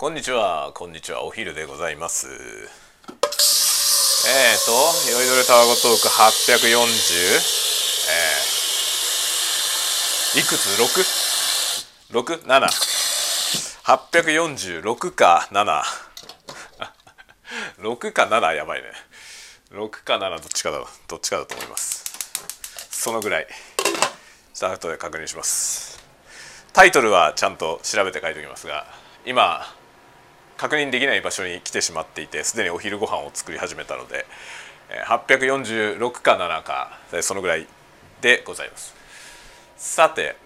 こんにちは。こんにちは。お昼でございます。えーと酔いどれタワゴトーク840えー、いくつ？6?6?7?846 か7 6 か7やばいね。6か7どっちかだどっちかだと思います。そのぐらい。スタートで確認します。タイトルはちゃんと調べて書いておきますが今確認できない場所に来てしまっていてすでにお昼ご飯を作り始めたので846か7かそのぐらいでございます。さて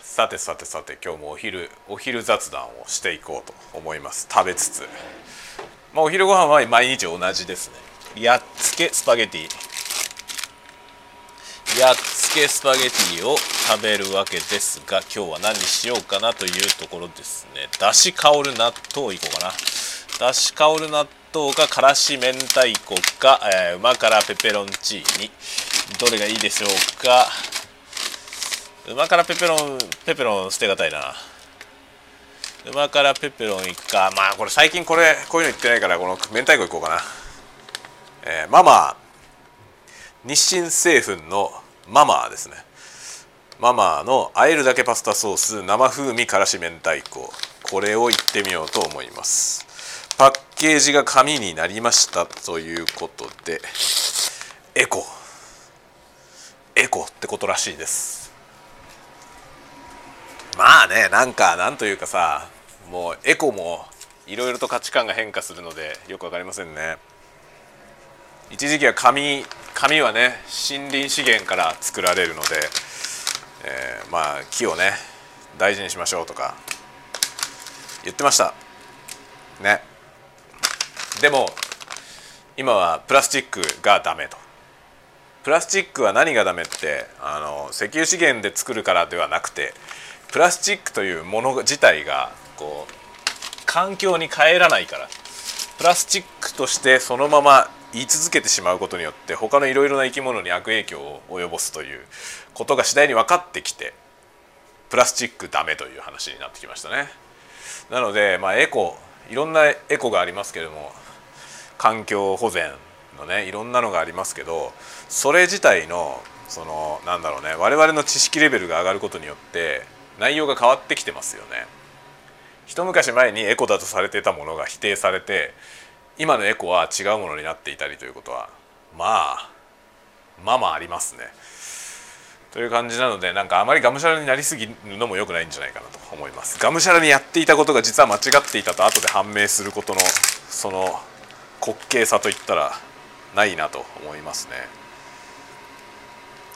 さてさてさて今日もお昼お昼雑談をしていこうと思います。食べつつ、まあ、お昼ご飯は毎日同じですね。やっつけスパゲティ。やっつけスパゲティを食べるわけですが今日は何にしようかなというところですね。だし香る納豆いこうかな。だし香る納豆かからし明太子か、えー、旨辛ペペロンチーニ。どれがいいでしょうか。旨辛ペペロンペペロン捨てがたいな。旨辛ペペロンいくか。まあこれ最近これこういうの言ってないからこの明太子いこうかな。えー、ママ。日清製粉のママですね。ママのあえるだけパスタソース生風味からし明太子。これをいってみようと思います。パッケージが紙になりましたということでエコ。エコってことらしいです。まあねなんかなんというかさもうエコもいろいろと価値観が変化するのでよく分かりませんね。一時期は紙紙はね森林資源から作られるので、えー、まあ木をね大事にしましょうとか言ってました。ね。でも今はプラスチックがダメと。プラスチックは何がダメってあの石油資源で作るからではなくてプラスチックというもの自体がこう環境に帰らないから。プラスチックとしてそのまま言い続けてしまうことによって他のいろいろな生き物に悪影響を及ぼすということが次第に分かってきてプラスチックダメという話になってきましたね。なので、まあ、エコいろんなエコがありますけれども環境保全のねいろんなのがありますけどそれ自体のそのなんだろうね我々の知識レベルが上がることによって内容が変わってきてますよね。一昔前にエコだとされていたものが否定されて今のエコは違うものになっていたりということはまあまあまあありますね。という感じなのでなんかあまりがむしゃらになりすぎるのも良くないんじゃないかなと思います。がむしゃらにやっていたことが実は間違っていたと後で判明することのその滑稽さといったらないなと思いますね。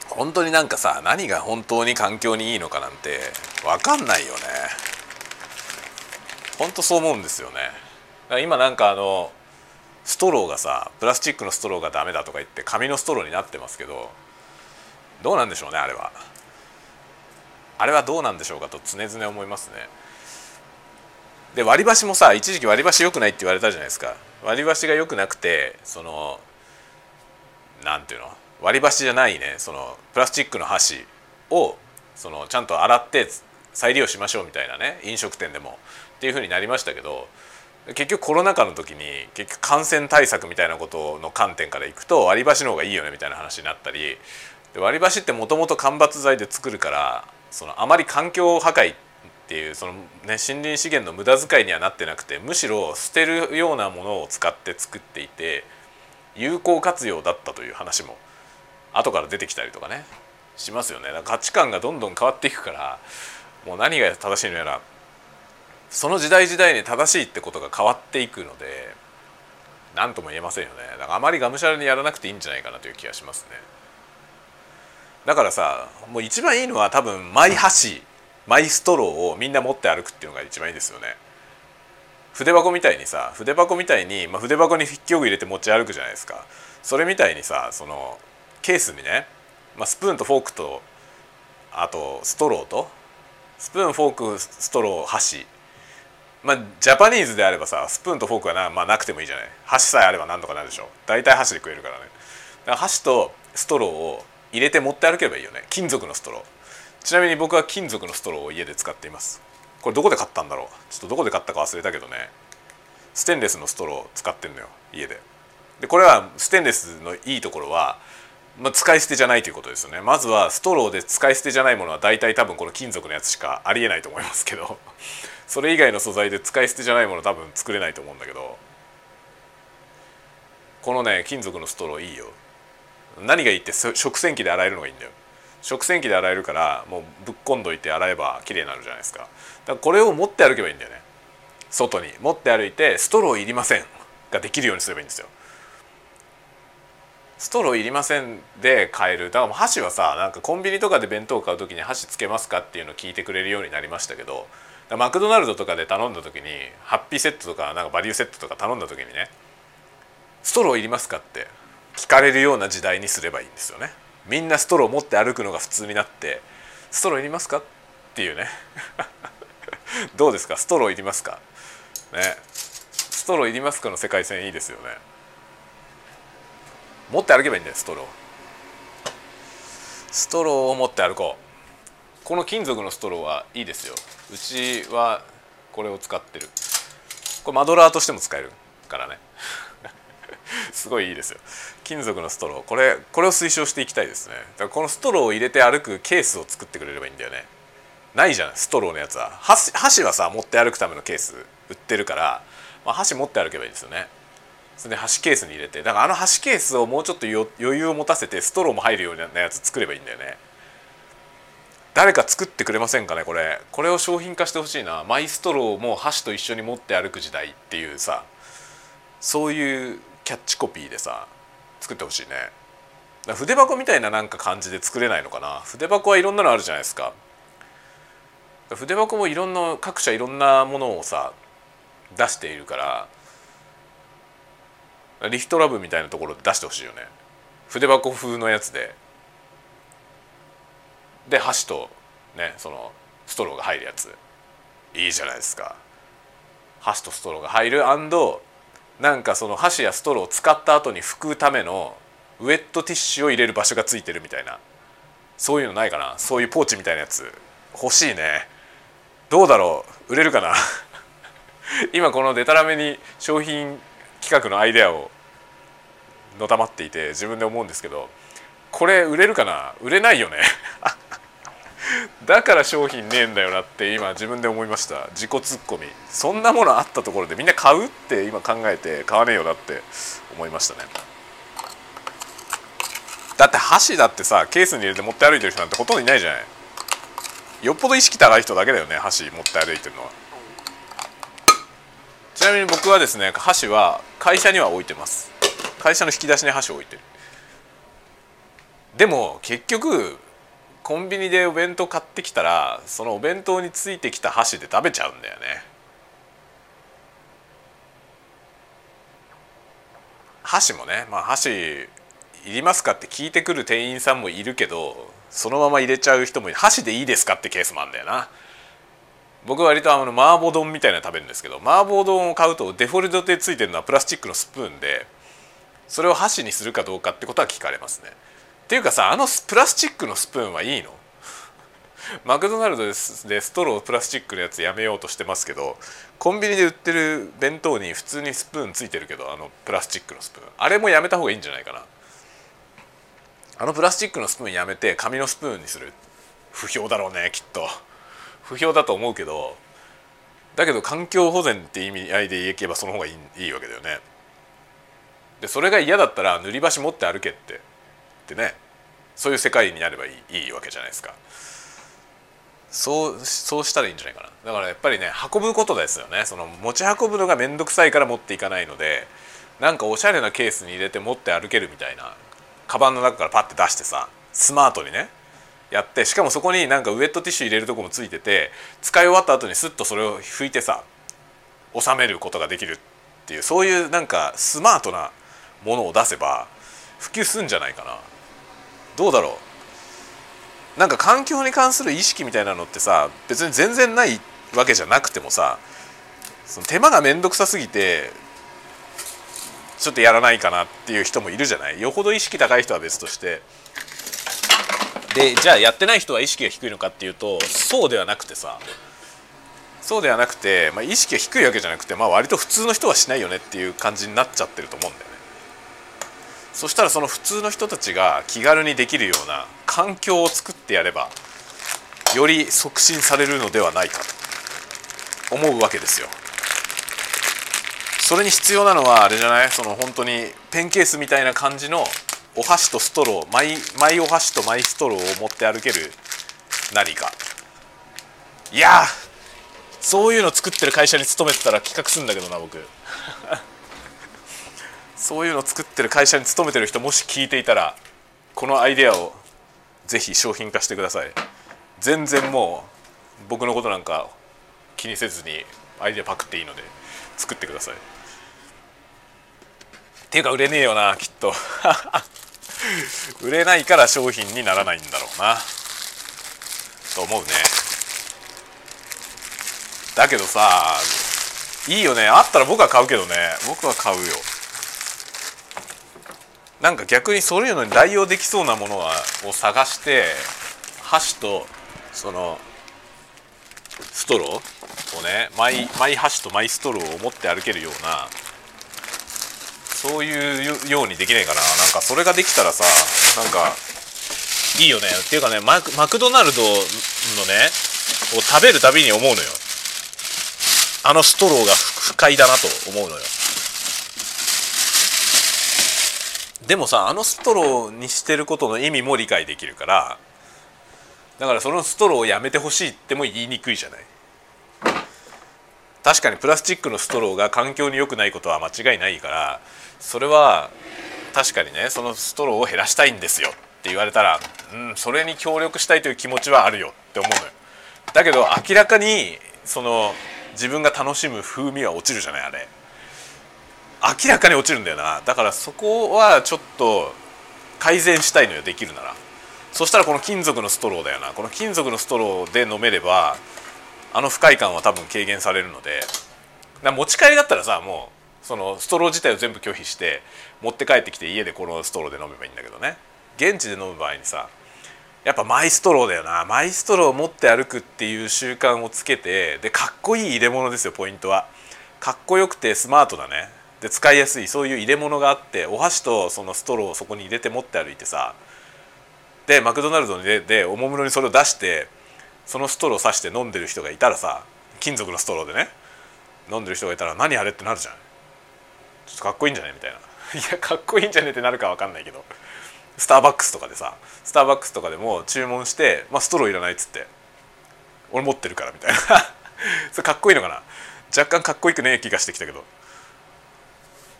本当になんかさ何が本当に環境にいいのかなんて分かんないよね。本当そう思うんですよね。今なんかあのストローがさプラスチックのストローがダメだとか言って紙のストローになってますけどどうなんでしょうねあれは。あれはどうなんでしょうかと常々思いますね。で割り箸もさ一時期割り箸良くないって言われたじゃないですか。割り箸が良くなくてそのなんていうの？割り箸じゃないねそのプラスチックの箸をそのちゃんと洗って再利用しましょうみたいなね飲食店でも。っていうふうになりましたけど結局コロナ禍の時に結局感染対策みたいなことの観点からいくと割り箸の方がいいよねみたいな話になったりで割り箸ってもともと間伐材で作るからそのあまり環境破壊っていうその、ね、森林資源の無駄遣いにはなってなくてむしろ捨てるようなものを使って作っていて有効活用だったという話も後から出てきたりとかねしますよね。価値観がどんどん変わっていくからもう何が正しいのやらその時代時代に正しいってことが変わっていくので何とも言えませんよね。だからあまりがむしゃらにやらなくていいんじゃないかなという気がしますね。だからさもう一番いいのは多分マイ箸マイストローをみんな持って歩くっていうのが一番いいですよね。筆箱みたいにさ筆箱みたいに、まあ、筆箱に筆記用具入れて持ち歩くじゃないですか。それみたいにさそのケースにね、まあ、スプーンとフォークとあとストローとスプーンフォークストロー箸まあジャパニーズであればさスプーンとフォークはな,、まあ、なくてもいいじゃない。箸さえあれば何とかなるでしょ。大体箸で食えるからね。だから箸とストローを入れて持って歩けばいいよね。金属のストロー。ちなみに僕は金属のストローを家で使っています。これどこで買ったんだろう。ちょっとどこで買ったか忘れたけどね。ステンレスのストローを使ってんのよ。家で。でこれはステンレスのいいところは、まあ、使い捨てじゃないということですよね。まずはストローで使い捨てじゃないものは大体多分この金属のやつしかありえないと思いますけど。それ以外の素材で使い捨てじゃないもの多分作れないと思うんだけどこのね金属のストローいいよ。何がいいって食洗機で洗えるのがいいんだよ。食洗機で洗えるからもうぶっこんどいて洗えば綺麗になるじゃないですか。だからこれを持って歩けばいいんだよね。外に。持って歩いてストローいりませんができるようにすればいいんですよ。ストローいりませんで買える。だから箸はさなんかコンビニとかで弁当を買う時に箸つけますかっていうのを聞いてくれるようになりましたけどマクドナルドとかで頼んだ時にハッピーセットとかなんかバリューセットとか頼んだ時にねストローいりますかって聞かれるような時代にすればいいんですよね。みんなストロー持って歩くのが普通になってストローいりますかっていうね。どうですか？ストローいりますか？ね。ストローいりますかの世界線いいですよね。持って歩けばいいんだよストロー。ストローを持って歩こう。この金属のストローはいいですよ。うちはこれを使ってる。これマドラーとしても使えるからね。すごいいいですよ。金属のストロー。これこれを推奨していきたいですね。だからこのストローを入れて歩くケースを作ってくれればいいんだよね。ないじゃんストローのやつは。箸箸はさ持って歩くためのケース売ってるから、まあ、箸持って歩けばいいですよね。それで箸ケースに入れて。だからあの箸ケースをもうちょっと余裕を持たせてストローも入るようなやつ作ればいいんだよね。誰か作ってくれませんかねこれ。これを商品化してほしいな。マイストローも箸と一緒に持って歩く時代っていうさ。そういうキャッチコピーでさ作ってほしいね。筆箱みたいななんか感じで作れないのかな。筆箱はいろんなのあるじゃないですか。筆箱もいろんな各社いろんなものをさ出しているからリフトラブみたいなところで出してほしいよね。筆箱風のやつで。で箸とねそのストローが入るやつ。いいじゃないですか。箸とストローが入るなんかその箸やストローを使った後に拭くためのウェットティッシュを入れる場所がついてるみたいな。そういうのないかな。そういうポーチみたいなやつ。欲しいね。どうだろう。売れるかな。今このデタラメに商品企画のアイデアをのたまっていて自分で思うんですけどこれ売れるかな。売れないよね。だから商品ねえんだよなって今自分で思いました。自己ツッコミ。そんなものあったところでみんな買うって今考えて買わねえよなって思いましたね。だって箸だってさケースに入れて持って歩いてる人なんてほとんどいないじゃない。よっぽど意識高い人だけだよね箸持って歩いてるのは。ちなみに僕はですね箸は会社には置いてます。会社の引き出しに箸を置いてる。でも結局コンビニでお弁当買ってきたらそのお弁当についてきた箸で食べちゃうんだよね。箸もねまあ箸いりますかって聞いてくる店員さんもいるけどそのまま入れちゃう人もいる。箸でいいですかってケースもあるんだよな。僕は割とあの麻婆丼みたいなの食べるんですけど麻婆丼を買うとデフォルトでついてるのはプラスチックのスプーンでそれを箸にするかどうかってことは聞かれますね。っていうかさあのプラスチックのスプーンはいいの？マクドナルドでストロープラスチックのやつやめようとしてますけどコンビニで売ってる弁当に普通にスプーンついてるけどあのプラスチックのスプーン。あれもやめた方がいいんじゃないかな。あのプラスチックのスプーンやめて紙のスプーンにする。不評だろうねきっと。不評だと思うけどだけど環境保全って意味合いでいけばその方がいいいいわけだよね。でそれが嫌だったら塗り箸持って歩けって。ってね。そういう世界になればいいいいわけじゃないですか。そうそうしたらいいんじゃないかな。だからやっぱりね運ぶことですよね。その持ち運ぶのが面倒くさいから持っていかないのでなんかおしゃれなケースに入れて持って歩けるみたいなカバンの中からパッて出してさスマートにねやってしかもそこになんかウエットティッシュ入れるとこもついてて使い終わった後にスッとそれを拭いてさ収めることができるっていうそういうなんかスマートなものを出せば普及すんじゃないかな。どうだろう。なんか環境に関する意識みたいなのってさ別に全然ないわけじゃなくてもさその手間が面倒くさすぎてちょっとやらないかなっていう人もいるじゃない。よほど意識高い人は別として。でじゃあやってない人は意識が低いのかっていうとそうではなくてさそうではなくて、まあ、意識が低いわけじゃなくて、まあ、割と普通の人はしないよねっていう感じになっちゃってると思うんだよそしたらその普通の人たちが気軽にできるような環境を作ってやればより促進されるのではないかと思うわけですよ。それに必要なのはあれじゃない？その本当にペンケースみたいな感じのお箸とストローマイマイお箸とマイストローを持って歩ける何か。いやそういうの作ってる会社に勤めてたら企画すんだけどな僕。そういうの作ってる会社に勤めてる人もし聞いていたらこのアイデアをぜひ商品化してください。全然もう僕のことなんか気にせずにアイデアパクっていいので作ってください。っていうか売れねえよなきっと。売れないから商品にならないんだろうな。と思うね。だけどさいいよね。あったら僕は買うけどね。僕は買うよ。なんか逆にそういうのに代用できそうなものはを探して箸とそのストローをねマイマイ箸とマイストローを持って歩けるようなそういうようにできないかな。なんかそれができたらさなんかいいよね。っていうかねママクドナルドのねを食べるたびに思うのよ。あのストローが不快だなと思うのよ。でもさあのストローにしてることの意味も理解できるからだからそのストローをやめてほしいっても言いにくいじゃない。確かにプラスチックのストローが環境に良くないことは間違いないからそれは確かにねそのストローを減らしたいんですよって言われたらうんそれに協力したいという気持ちはあるよって思うのよ。だけど明らかにその自分が楽しむ風味は落ちるじゃないあれ。明らかに落ちるんだよな。だからそこはちょっと改善したいのよできるなら。そしたらこの金属のストローだよな。この金属のストローで飲めればあの不快感は多分軽減されるので。持ち帰りだったらさもうそのストロー自体を全部拒否して持って帰ってきて家でこのストローで飲めばいいんだけどね。現地で飲む場合にさやっぱマイストローだよな。マイストローを持って歩くっていう習慣をつけてでかっこいい入れ物ですよポイントは。かっこよくてスマートだね。で使いやすいそういう入れ物があってお箸とそのストローをそこに入れて持って歩いてさでマクドナルドででおもむろにそれを出してそのストローを刺して飲んでる人がいたらさ金属のストローでね飲んでる人がいたら何あれってなるじゃん。ちょっとかっこいいんじゃないみたいな。いやかっこいいんじゃねってなるか分かんないけど。スターバックスとかでさスターバックスとかでも注文して「まあ、ストローいらない」っつって「俺持ってるから」みたいな。それかっこいいのかな？若干かっこよくねえ気がしてきたけど。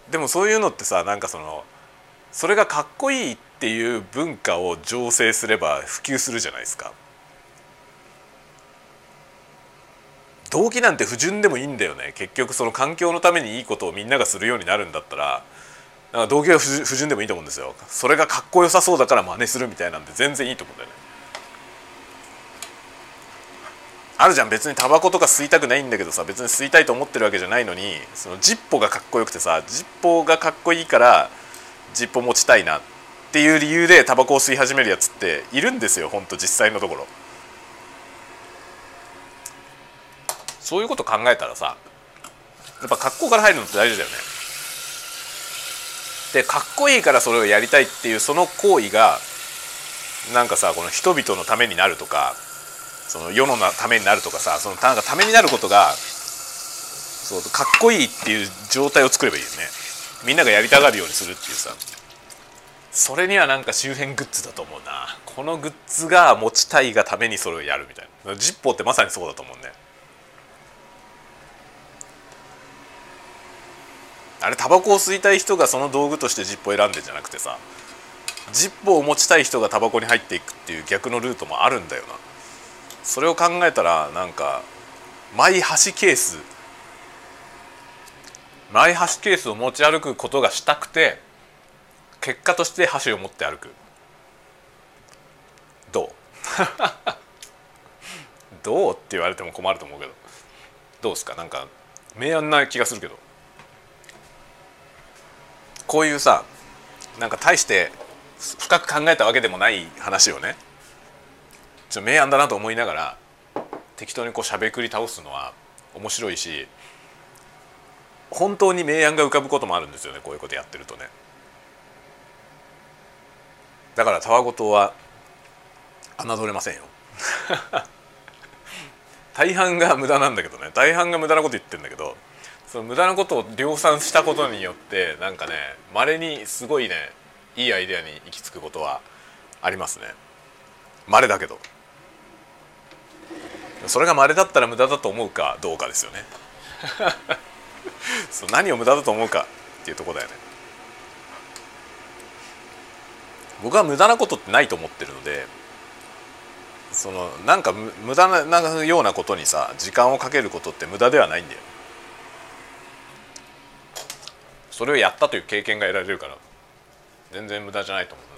でもそういうのってさなんかそのそれがかっこいいっていう文化を醸成すれば普及するじゃないですか。動機なんて不純でもいいんだよね。結局その環境のためにいいことをみんながするようになるんだったらなんか動機は不純でもいいと思うんですよ。それがかっこよさそうだから真似するみたいなんで全然いいと思うんだよね。あるじゃん別にタバコとか吸いたくないんだけどさ別に吸いたいと思ってるわけじゃないのにそのジッポがかっこよくてさジッポがかっこいいからジッポ持ちたいなっていう理由でタバコを吸い始めるやつっているんですよほんと実際のところ。そういうこと考えたらさやっぱ格好から入るのって大事だよね。でかっこいいからそれをやりたいっていうその行為がなんかさこの人々のためになるとかその世のためになるとかさそのなんかためになることがそうかっこいいっていう状態を作ればいいよね。みんながやりたがるようにするっていうさ。それにはなんか周辺グッズだと思うな。このグッズが持ちたいがためにそれをやるみたいな。ジッポーってまさにそうだと思うね。あれタバコを吸いたい人がその道具としてジッポを選んでんじゃなくてさジッポを持ちたい人がタバコに入っていくっていう逆のルートもあるんだよな。それを考えたらなんかマイ箸ケース。マイ箸ケースを持ち歩くことがしたくて結果として箸を持って歩く。どう？どうって言われても困ると思うけど。どうですか？なんか明暗な気がするけど。こういうさなんか大して深く考えたわけでもない話をね。ちょっと明暗だなと思いながら適当にこうしゃべくり倒すのは面白いし本当に明暗が浮かぶこともあるんですよねこういうことやってるとね。だからたわごとは侮れませんよ。大半が無駄なんだけどね。大半が無駄なこと言ってんだけどその無駄なことを量産したことによってなんかねまれにすごいねいいアイデアに行き着くことはありますね。まれだけど。それがまれだったら無駄だと思うかどうかですよね。そう何を無駄だと思うかっていうとこだよね。僕は無駄なことってないと思ってるのでそのなんか無駄なようなことにさ時間をかけることって無駄ではないんだよそれをやったという経験が得られるから全然無駄じゃないと思う。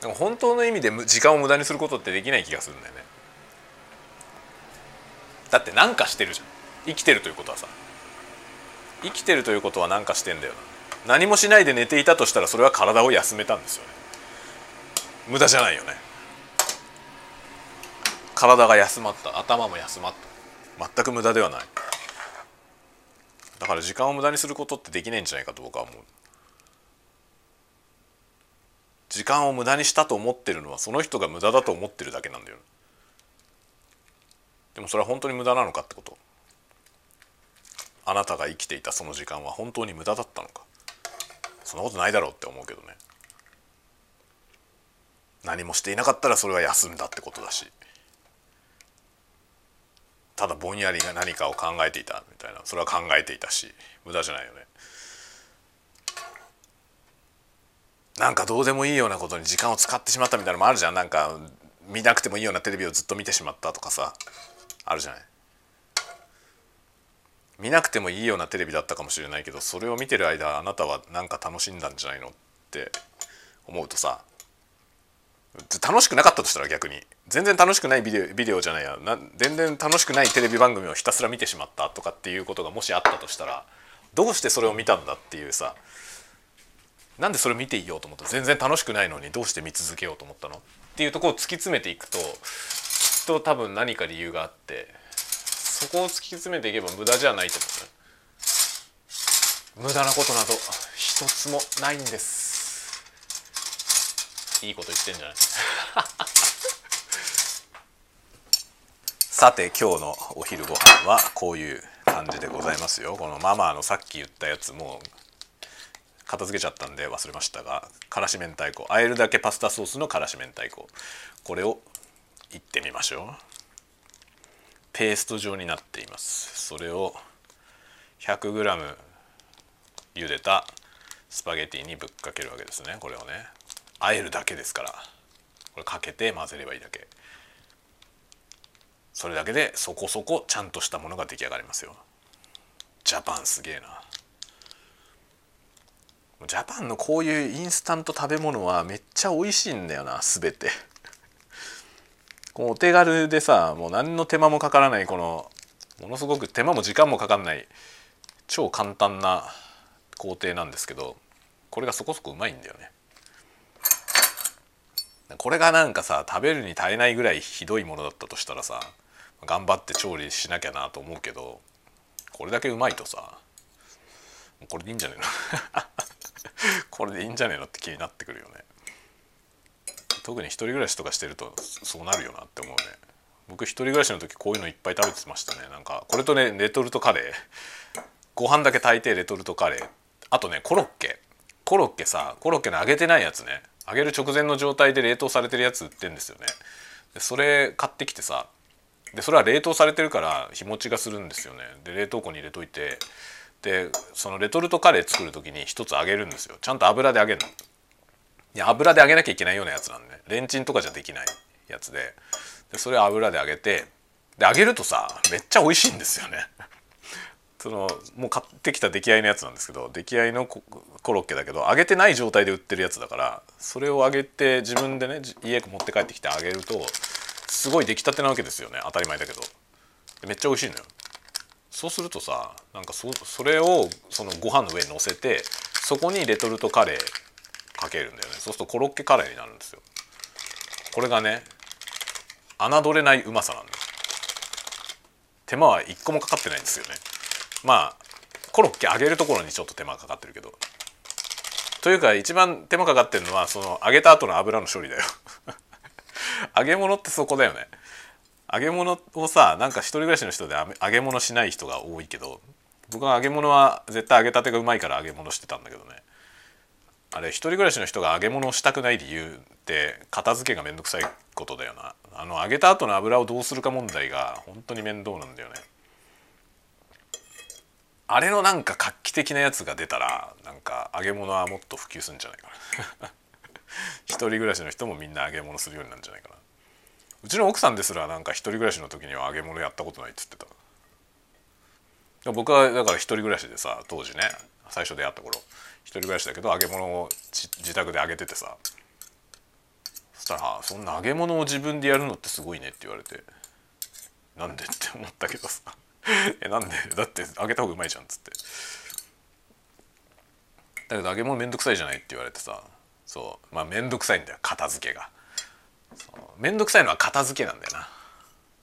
でも本当の意味で時間を無駄にすることってできない気がするんだよね。だって何かしてるじゃん。生きてるということはさ。生きてるということは何かしてんだよな。何もしないで寝ていたとしたらそれは体を休めたんですよね。無駄じゃないよね。体が休まった。頭も休まった。全く無駄ではない。だから時間を無駄にすることってできないんじゃないかと僕は思う。時間を無駄にしたと思ってるのはその人が無駄だと思ってるだけなんだよでもそれは本当に無駄なのかってこと。あなたが生きていたその時間は本当に無駄だったのか。そんなことないだろうって思うけどね。何もしていなかったらそれは休んだってことだし。ただぼんやりが何かを考えていたみたいな。それは考えていたし無駄じゃないよね。なんかどうでもいいようなことに時間を使ってしまったみたいなのもあるじゃん。なんか見なくてもいいようなテレビをずっと見てしまったとかさ。あるじゃない。見なくてもいいようなテレビだったかもしれないけどそれを見てる間あなたはなんか楽しんだんじゃないのって思うとさ楽しくなかったとしたら逆に全然楽しくないビデオビデオじゃないやな全然楽しくないテレビ番組をひたすら見てしまったとかっていうことがもしあったとしたらどうしてそれを見たんだっていうさなんでそれ見ていようと思った全然楽しくないのにどうして見続けようと思ったの？っていうとこを突き詰めていくとと多分何か理由があってそこを突き詰めていけば無駄じゃないと思う無駄なことなど一つもないんです。いいこと言ってんじゃない？さて今日のお昼ご飯はこういう感じでございますよ。このママのさっき言ったやつも片付けちゃったんで忘れましたがからし明太子。あえるだけパスタソースのからし明太子。これをいってみましょう。ペースト状になっています。それを 100g 茹でたスパゲティにぶっかけるわけですね。これをね。あえるだけですから。これかけて混ぜればいいだけ。それだけでそこそこちゃんとしたものが出来上がりますよ。ジャパンすげえな。ジャパンのこういうインスタント食べ物はめっちゃ美味しいんだよな全て。こうお手軽でさもう何の手間もかからないこのものすごく手間も時間もかかんない超簡単な工程なんですけどこれがそこそこうまいんだよね。これがなんかさ食べるに耐えないぐらいひどいものだったとしたらさ頑張って調理しなきゃなと思うけどこれだけうまいとさこれでいいんじゃねえの？これでいいんじゃねえのって気になってくるよね。特に一人暮らしとかしてるとそうなるよなって思うね。僕一人暮らしの時こういうのいっぱい食べてましたね。なんかこれとねレトルトカレー。ご飯だけ炊いてレトルトカレー。あとねコロッケ。コロッケさコロッケの揚げてないやつね。揚げる直前の状態で冷凍されてるやつ売ってんですよね。でそれ買ってきてさ。でそれは冷凍されてるから日持ちがするんですよね。で冷凍庫に入れといて。でそのレトルトカレー作る時に一つ揚げるんですよ。ちゃんと油で揚げるの。や油で揚げなきゃいけないようなやつなんで、ね、レンチンとかじゃできないやつで。でそれ油で揚げてで揚げるとさめっちゃ美味しいんですよね。そのもう買ってきた出来合いのやつなんですけど出来合いのコロッケだけど揚げてない状態で売ってるやつだからそれを揚げて自分でね家持って帰ってきて揚げるとすごい出来たてなわけですよね当たり前だけど。めっちゃ美味しいのよ。そうするとさなんかそそれをそのご飯の上に乗せてそこにレトルトカレーかけるんだよね。そうするとコロッケカレーになるんですよ。これがね侮れないうまさなんです手間は一個もかかってないんですよね。まあコロッケ揚げるところにちょっと手間かかってるけど。というか一番手間かかってるのはその揚げた後の油の処理だよ。揚げ物ってそこだよね。揚げ物をさなんか一人暮らしの人で揚げ物しない人が多いけど僕は揚げ物は絶対揚げたてがうまいから揚げ物してたんだけどね。あれ一人暮らしの人が揚げ物をしたくない理由って片付けがめんどくさいことだよな。あの揚げた後の油をどうするか問題が本当に面倒なんだよね。あれのなんか画期的なやつが出たらなんか揚げ物はもっと普及するんじゃないかな。一人暮らしの人もみんな揚げ物するようになるんじゃないかな。うちの奥さんですらなんか一人暮らしの時には揚げ物やったことないっつってた。僕はだから一人暮らしでさ当時ね最初出会った頃一人暮らしだけど揚げ物を自宅で揚げててさそしたら「そんな揚げ物を自分でやるのってすごいね」って言われて「なんで?」って思ったけどさ「えなんでだって揚げた方がうまいじゃん」っつってだけど揚げ物めんどくさいじゃないって言われてさ。そう。まあめんどくさいんだよ片付けが。めんどくさいのは片付けなんだよな。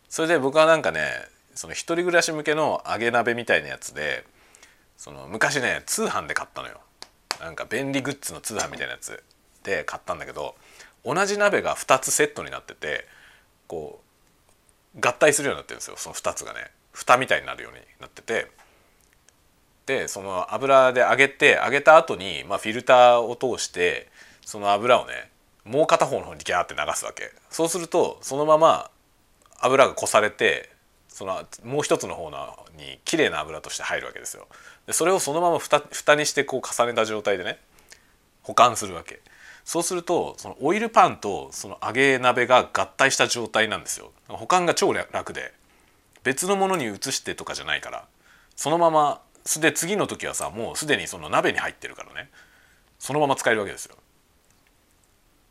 それで僕はなんかねその一人暮らし向けの揚げ鍋みたいなやつでその昔ね通販で買ったのよ。なんか便利グッズの通販みたいなやつで買ったんだけど同じ鍋が2つセットになっててこう合体するようになってるんですよ。その2つがね。蓋みたいになるようになってて。でその油で揚げて揚げた後にまあフィルターを通してその油をねもう片方の方にギャーって流すわけ。そうするとそのまま油がこされてそのもう一つの方のに綺麗な油として入るわけですよ。でそれをそのまま蓋蓋にしてこう重ねた状態でね保管するわけ。そうするとそのオイルパンとその揚げ鍋が合体した状態なんですよ。保管が超楽で別のものに移してとかじゃないからそのまますで次の時はさもうすでにその鍋に入ってるからねそのまま使えるわけですよ。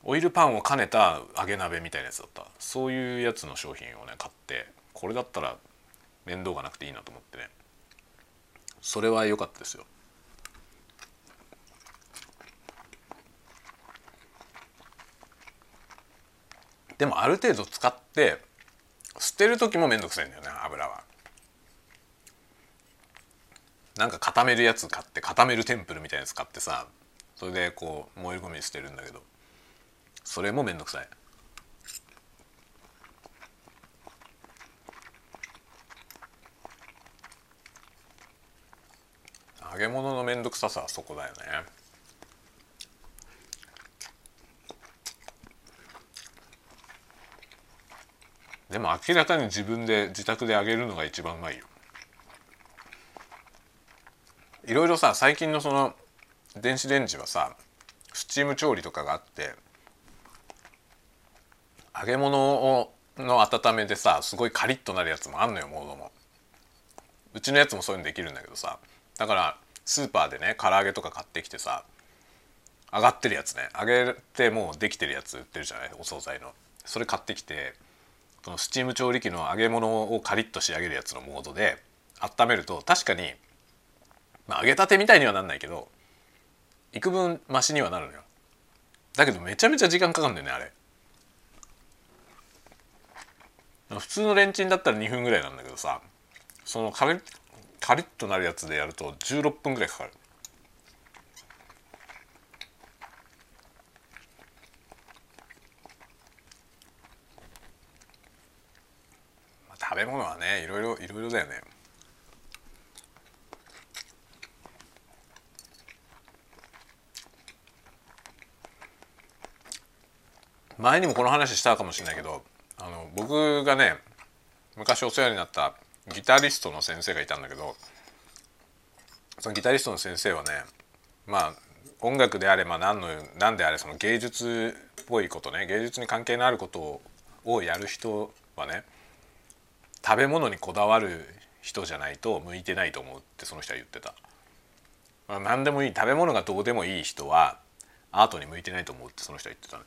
オイルパンを兼ねた揚げ鍋みたいなやつだった。そういうやつの商品をね買ってこれだったら面倒がなくていいなと思ってね。それは良かったですよ。でもある程度使って捨てる時も面倒くさいんだよね油は。なんか固めるやつ買って固めるテンプルみたいなやつ買ってさそれでこう燃え込みに捨てるんだけどそれも面倒くさい。揚げ物の面倒くささはそこだよね。でも明らかに自分で自宅で揚げるのが一番うまいよ。いろいろさ最近のその電子レンジはさスチーム調理とかがあって揚げ物をの温めでさすごいカリッとなるやつもあんのよモードも。うちのやつもそういうのできるんだけどさ。だからスーパーでね唐揚げとか買ってきてさ揚がってるやつね。揚げてもうできてるやつ売ってるじゃない？お惣菜の。それ買ってきてこのスチーム調理器の揚げ物をカリッと仕上げるやつのモードで温めると確かに、まあ、揚げたてみたいにはなんないけど幾分マシにはなるのよ。だけどめちゃめちゃ時間かかるんだよねあれ。普通のレンチンだったら2分ぐらいなんだけどさそのカリッカリッとなるやつでやると16分ぐらいかかる。食べ物はねいろいろいろいろだよね。前にもこの話したかもしれないけどあの僕がね昔お世話になったギタリストの先生がいたんだけどそのギタリストの先生はねまあ音楽であれば何の何であれその芸術っぽいことね芸術に関係のあることをやる人はね食べ物にこだわる人じゃないと向いてないと思うってその人は言ってた、まあ、何でもいい。食べ物がどうでもいい人はアートに向いてないと思うってその人は言ってた、ね、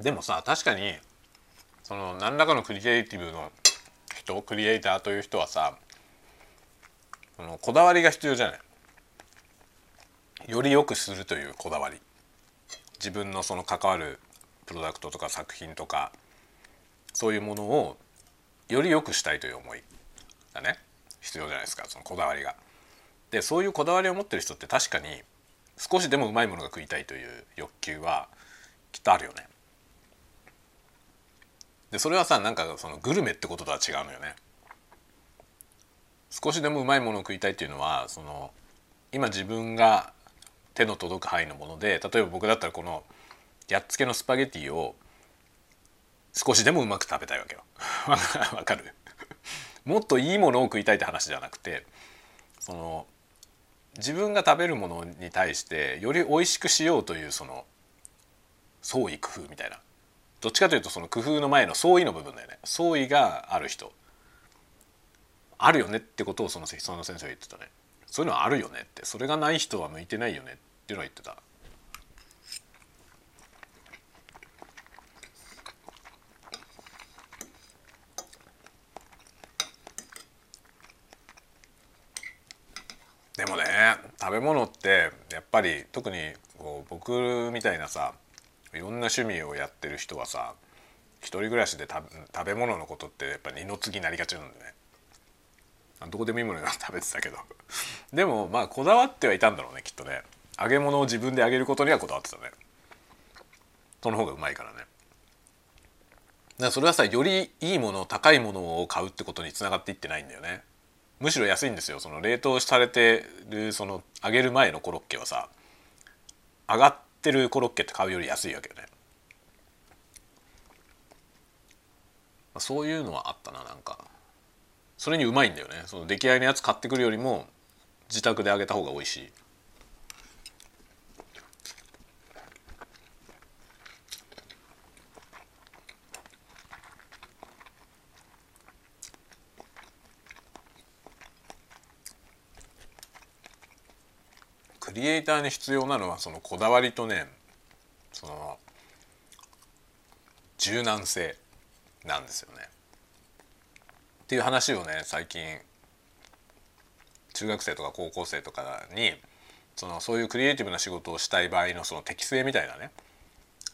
でもさ確かにその何らかのクリエイティブの人クリエイターという人はさそのこだわりが必要じゃないより良くするというこだわり自分のその関わるプロダクトとか作品とかそういうものをより良くしたいという思いがね必要じゃないですかそのこだわりが。でそういうこだわりを持ってる人って確かに少しでもうまいものが食いたいという欲求はきっとあるよね。でそれはさなんかそのグルメってこととは違うのよね。少しでもうまいものを食いたいっていうのはその今自分が手の届く範囲のもので例えば僕だったらこのやっつけのスパゲティを少しでもうまく食べたいわけよ。わかる？もっといいものを食いたいって話じゃなくてその自分が食べるものに対してより美味しくしようというその創意工夫みたいなどっちかというとその工夫の前の創意の部分だよね。創意がある人。あるよねってことをそのその先生が言ってたね。そういうのはあるよねって。それがない人は向いてないよねっていうのは言ってた。でもね食べ物ってやっぱり特にこう僕みたいなさいろんな趣味をやってる人はさ一人暮らしで食べ物のことってやっぱ二の次になりがちなんでね。どこでもいいものが食べてたけど。でもまあこだわってはいたんだろうねきっとね。揚げ物を自分で揚げることにはこだわってたね。その方がうまいからね。だからそれはさよりいいもの高いものを買うってことにつながっていってないんだよね。むしろ安いんですよ。その冷凍されてるその揚げる前のコロッケはさ上がってるコロッケって買うより安いわけよね。そういうのはあったななんか。それにうまいんだよね。その出来合いのやつ買ってくるよりも自宅で揚げた方が美味しい。クリエイターに必要なのはそのこだわりとねその柔軟性なんですよね。っていう話をね最近中学生とか高校生とかにそのそういうクリエイティブな仕事をしたい場合のその適性みたいなね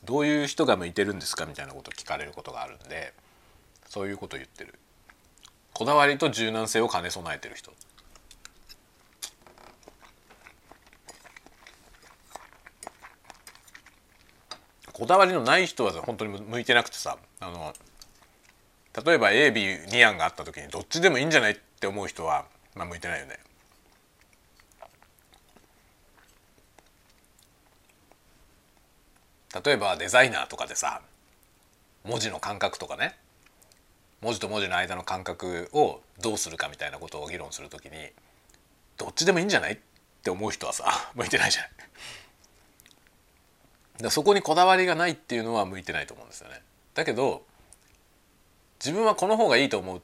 どういう人が向いてるんですかみたいなことを聞かれることがあるんでそういうことを言ってるこだわりと柔軟性を兼ね備えてる人こだわりのない人は本当に向いてなくてさあの例えば AB2 案があった時にどっちでもいいんじゃないって思う人は、まあ、向いてないよね。例えばデザイナーとかでさ文字の感覚とかね文字と文字の間の感覚をどうするかみたいなことを議論するときにどっちでもいいんじゃないって思う人はさ 向いてないじゃない。だそこにこだわりがないっていうのは向いてないと思うんですよね。だけど自分はこの方がいいと思うっ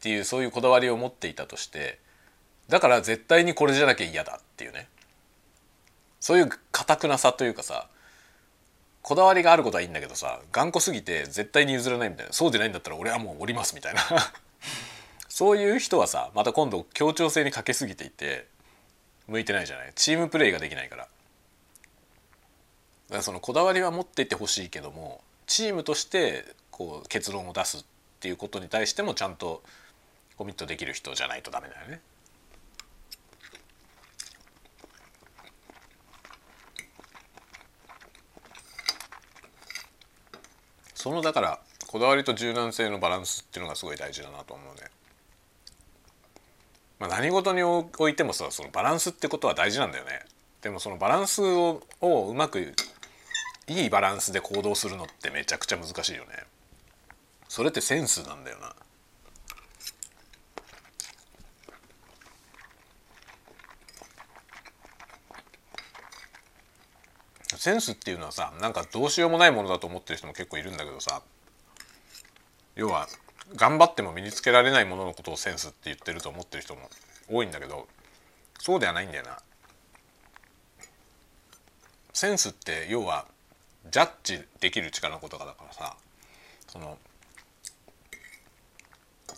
ていうそういうこだわりを持っていたとしてだから絶対にこれじゃなきゃ嫌だっていうねそういうかくなさというかさこだわりがあることはいいんだけどさ頑固すぎて絶対に譲らないみたいなそうでないんだったら俺はもう降りますみたいな そういう人はさまた今度協調性に欠けすぎていて向いてないじゃないチームプレーができないから。だからそのこだわりは持っていてほしいけどもチームとしてこう結論を出すっていうことに対してもちゃんとコミットできる人じゃないとダメだよね。そのだからこだわりと柔軟性のバランスっていうのがすごい大事だなと思うね。まあ、何事においてもさそのバランスってことは大事なんだよね。でもそのバランスををうまくいいバランスで行動するのってめちゃくちゃ難しいよねそれってセンスなんだよなセンスっていうのはさなんかどうしようもないものだと思ってる人も結構いるんだけどさ要は頑張っても身につけられないもののことをセンスって言ってると思ってる人も多いんだけどそうではないんだよな。センスって要はジャッジできる力のことがだからさその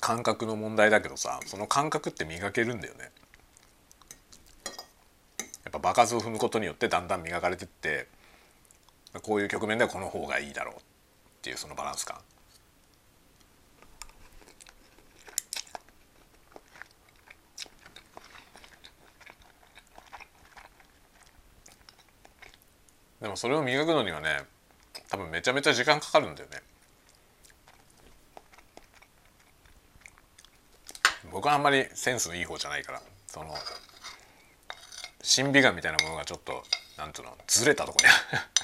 感覚の問題だけどさその感覚って磨けるんだよね。やっぱ場数を踏むことによってだんだん磨かれてってこういう局面ではこの方がいいだろうっていうそのバランス感でもそれを磨くのにはね多分めちゃめちゃ時間かかるんだよね。僕はあんまりセンスのいい方じゃないからその審美眼みたいなものがちょっとなんていうのずれたとこに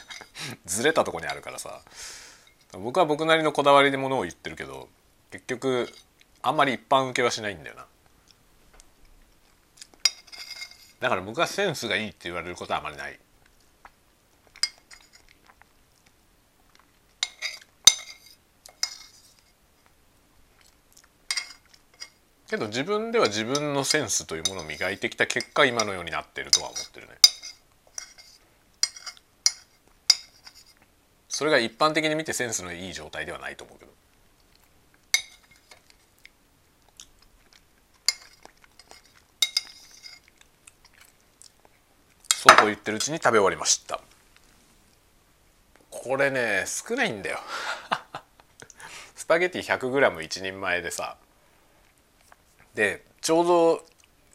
ずれたとこにあるからさ。僕は僕なりのこだわりでものを言ってるけど結局あんまり一般受けはしないんだよな。だから僕はセンスがいいって言われることはあまりない。けど自分では自分のセンスというものを磨いてきた結果今のようになってるとは思ってるね。それが一般的に見てセンスのいい状態ではないと思うけど。そうと言ってるうちに食べ終わりましたこれね少ないんだよ スパゲティ 100g1 人前でさでちょうど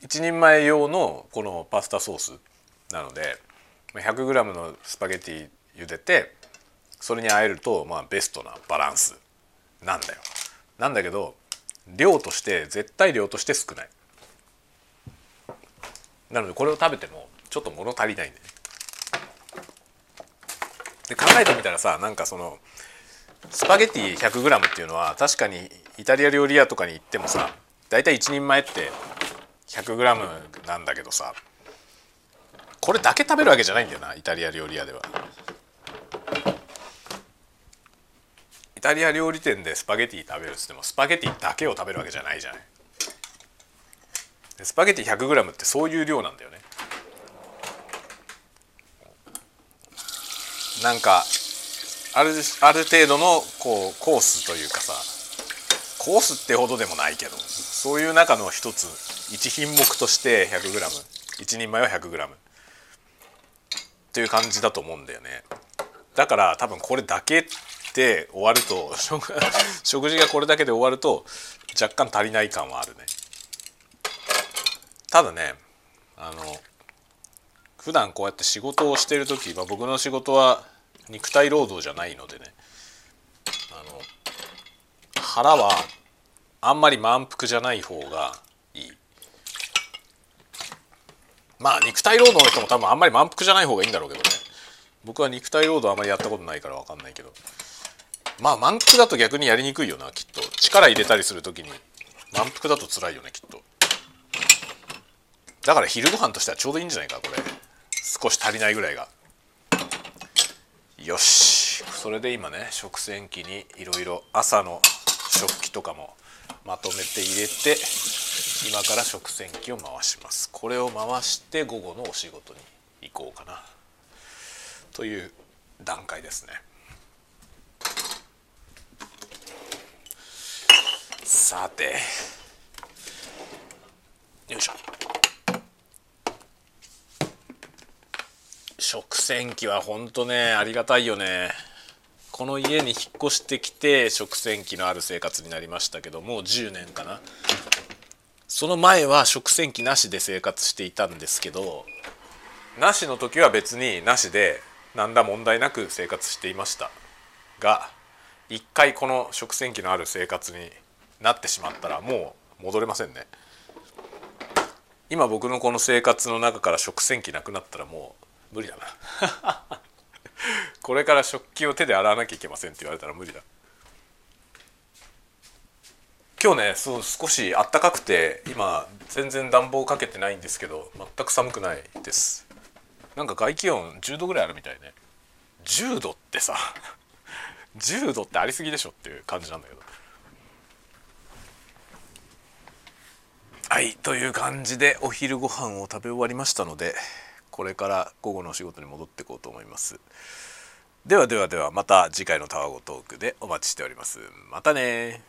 1人前用のこのパスタソースなので 100g のスパゲティ茹でてそれに和えるとまあベストなバランスなんだよ。なんだけど量として絶対量として少ない。なのでこれを食べてもちょっと物足りないんで。で考えてみたらさなんかそのスパゲティ 100g っていうのは確かにイタリア料理屋とかに行ってもさ大体1人前って 100g なんだけどさこれだけ食べるわけじゃないんだよなイタリア料理屋では。イタリア料理店でスパゲティ食べるっつってもスパゲティだけを食べるわけじゃないじゃない。スパゲティ 100g ってそういう量なんだよね。なんかあるある程度のこうコースというかさコースってほどでもないけどそういう中の一つ1品目として 100g1 人前は 100g っていう感じだと思うんだよね。だから多分これだけで終わると 食事がこれだけで終わると若干足りない感はあるね。ただねあの普段こうやって仕事をしてる時、まあ、僕の仕事は肉体労働じゃないのでね。あの腹はあんまり満腹じゃない方がいい。まあ肉体労働の人も多分あんまり満腹じゃない方がいいんだろうけどね。僕は肉体労働あんまりやったことないから分かんないけど。まあ満腹だと逆にやりにくいよなきっと。力入れたりする時に。満腹だと辛いよねきっと。だから昼ご飯としてはちょうどいいんじゃないかこれ。少し足りないぐらいが。よし。それで今ね食洗機にいろいろ朝の食器とかもまとめて入れて今から食洗機を回します。これを回して午後のお仕事に行こうかな。という段階ですね。さて。よいしょ。食洗機はほんとねありがたいよね。この家に引っ越してきて食洗機のある生活になりましたけどもう10年かな。その前は食洗機なしで生活していたんですけどなしの時は別になしで何ら問題なく生活していました。が一回この食洗機のある生活になってしまったらもう戻れませんね。今僕のこの生活の中から食洗機なくなったらもう無理だな。これから食器を手で洗わなきゃいけませんって言われたら無理だ。今日ねそう少しあったかくて今全然暖房かけてないんですけど全く寒くないです。なんか外気温10度ぐらいあるみたいね。10度ってさ 10度ってありすぎでしょっていう感じなんだけど。はいという感じでお昼ご飯を食べ終わりましたのでこれから午後のお仕事に戻っていこうと思います。ではではではまた次回のタワゴトークでお待ちしております。またね